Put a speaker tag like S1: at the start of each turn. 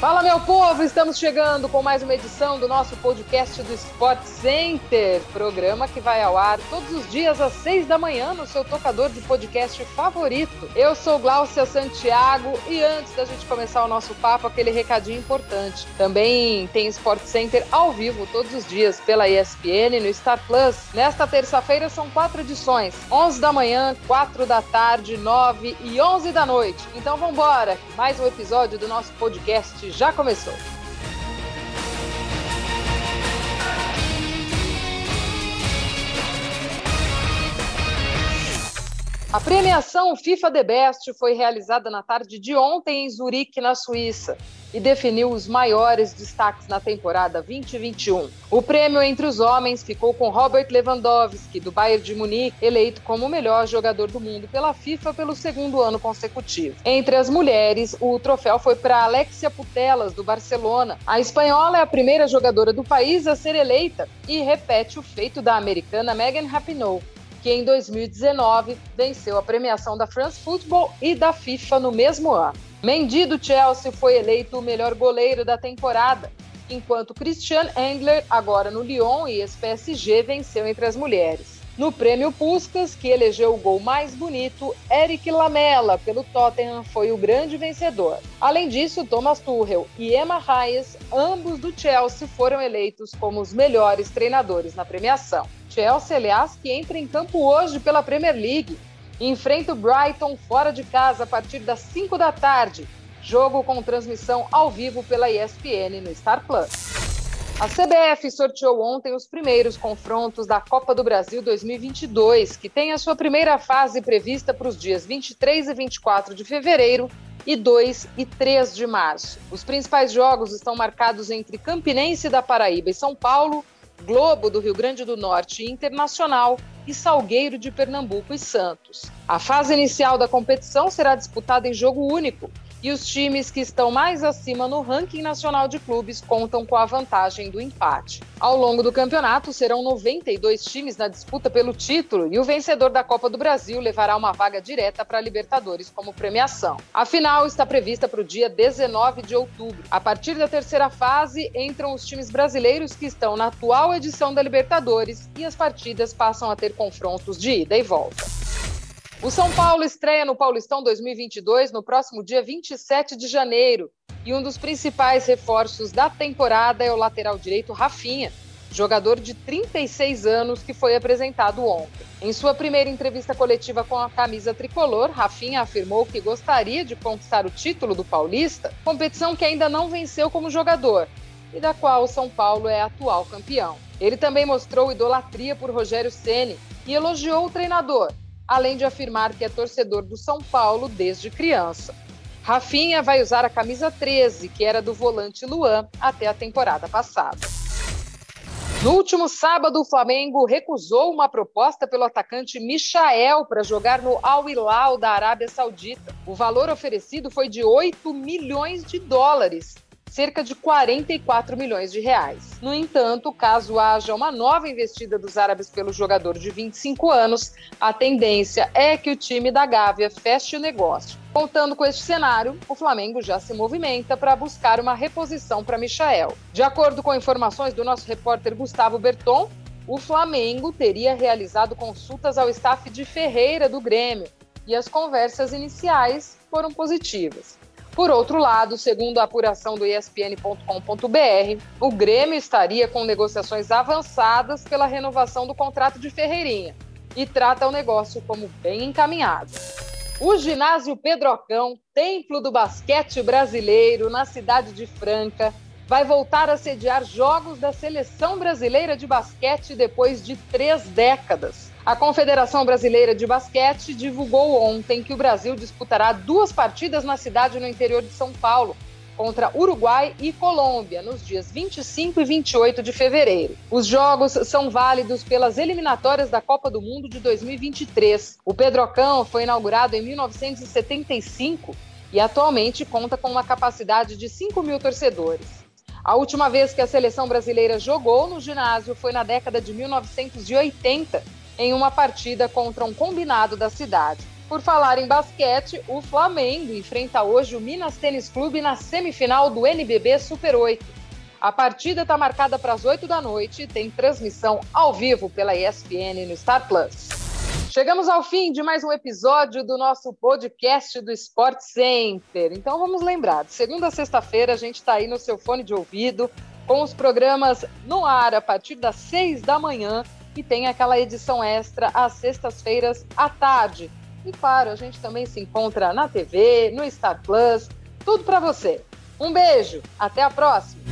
S1: Fala, meu povo! Estamos chegando com mais uma edição do nosso podcast do Sport Center, programa que vai ao ar todos os dias às seis da manhã no seu tocador de podcast favorito. Eu sou Glaucia Santiago e antes da gente começar o nosso papo, aquele recadinho importante. Também tem Sport Center ao vivo todos os dias pela ESPN no Star Plus. Nesta terça-feira são quatro edições: 11 da manhã, 4 da tarde, 9 e 11 da noite. Então vamos embora! Mais um episódio do nosso podcast já começou. A premiação FIFA The Best foi realizada na tarde de ontem em Zurique, na Suíça e definiu os maiores destaques na temporada 2021. O prêmio entre os homens ficou com Robert Lewandowski, do Bayern de Munique, eleito como o melhor jogador do mundo pela FIFA pelo segundo ano consecutivo. Entre as mulheres, o troféu foi para Alexia Putellas, do Barcelona. A espanhola é a primeira jogadora do país a ser eleita e repete o feito da americana Megan Rapinoe que em 2019 venceu a premiação da France Football e da FIFA no mesmo ano. Mendy do Chelsea foi eleito o melhor goleiro da temporada, enquanto Christian Endler, agora no Lyon e ex-PSG, venceu entre as mulheres. No prêmio Puskas, que elegeu o gol mais bonito, Eric Lamela, pelo Tottenham, foi o grande vencedor. Além disso, Thomas Tuchel e Emma Hayes, ambos do Chelsea, foram eleitos como os melhores treinadores na premiação. Chelsea, aliás, que entra em campo hoje pela Premier League enfrenta o Brighton fora de casa a partir das 5 da tarde. Jogo com transmissão ao vivo pela ESPN no Star Plus. A CBF sorteou ontem os primeiros confrontos da Copa do Brasil 2022, que tem a sua primeira fase prevista para os dias 23 e 24 de fevereiro e 2 e 3 de março. Os principais jogos estão marcados entre Campinense da Paraíba e São Paulo, Globo do Rio Grande do Norte e Internacional e Salgueiro de Pernambuco e Santos. A fase inicial da competição será disputada em jogo único e os times que estão mais acima no ranking nacional de clubes contam com a vantagem do empate. Ao longo do campeonato, serão 92 times na disputa pelo título e o vencedor da Copa do Brasil levará uma vaga direta para a Libertadores como premiação. A final está prevista para o dia 19 de outubro. A partir da terceira fase, entram os times brasileiros que estão na atual edição da Libertadores e as partidas passam a ter confrontos de ida e volta. O São Paulo estreia no Paulistão 2022 no próximo dia 27 de janeiro. E um dos principais reforços da temporada é o lateral direito Rafinha, jogador de 36 anos que foi apresentado ontem. Em sua primeira entrevista coletiva com a camisa tricolor, Rafinha afirmou que gostaria de conquistar o título do Paulista, competição que ainda não venceu como jogador e da qual o São Paulo é atual campeão. Ele também mostrou idolatria por Rogério Ceni e elogiou o treinador, além de afirmar que é torcedor do São Paulo desde criança. Rafinha vai usar a camisa 13, que era do volante Luan, até a temporada passada. No último sábado, o Flamengo recusou uma proposta pelo atacante Michael para jogar no Al Hilal da Arábia Saudita. O valor oferecido foi de 8 milhões de dólares, cerca de 44 milhões de reais. No entanto, caso haja uma nova investida dos árabes pelo jogador de 25 anos, a tendência é que o time da Gávea feche o negócio. Contando com este cenário, o Flamengo já se movimenta para buscar uma reposição para Michael. De acordo com informações do nosso repórter Gustavo Berton, o Flamengo teria realizado consultas ao staff de Ferreira do Grêmio e as conversas iniciais foram positivas. Por outro lado, segundo a apuração do ESPN.com.br, o Grêmio estaria com negociações avançadas pela renovação do contrato de Ferreirinha e trata o negócio como bem encaminhado. O ginásio Pedrocão, templo do basquete brasileiro na cidade de Franca, vai voltar a sediar jogos da seleção brasileira de basquete depois de três décadas. A Confederação Brasileira de Basquete divulgou ontem que o Brasil disputará duas partidas na cidade no interior de São Paulo, contra Uruguai e Colômbia, nos dias 25 e 28 de fevereiro. Os jogos são válidos pelas eliminatórias da Copa do Mundo de 2023. O Pedrocão foi inaugurado em 1975 e atualmente conta com uma capacidade de 5 mil torcedores. A última vez que a seleção brasileira jogou no ginásio foi na década de 1980 em uma partida contra um combinado da cidade. Por falar em basquete, o Flamengo enfrenta hoje o Minas Tênis Clube na semifinal do NBB Super 8. A partida está marcada para as 8 da noite e tem transmissão ao vivo pela ESPN no Star Plus. Chegamos ao fim de mais um episódio do nosso podcast do Sport Center. Então vamos lembrar, de segunda a sexta-feira a gente está aí no seu fone de ouvido, com os programas no ar a partir das seis da manhã e tem aquela edição extra às sextas-feiras à tarde e claro, a gente também se encontra na TV, no Star Plus, tudo para você. Um beijo, até a próxima!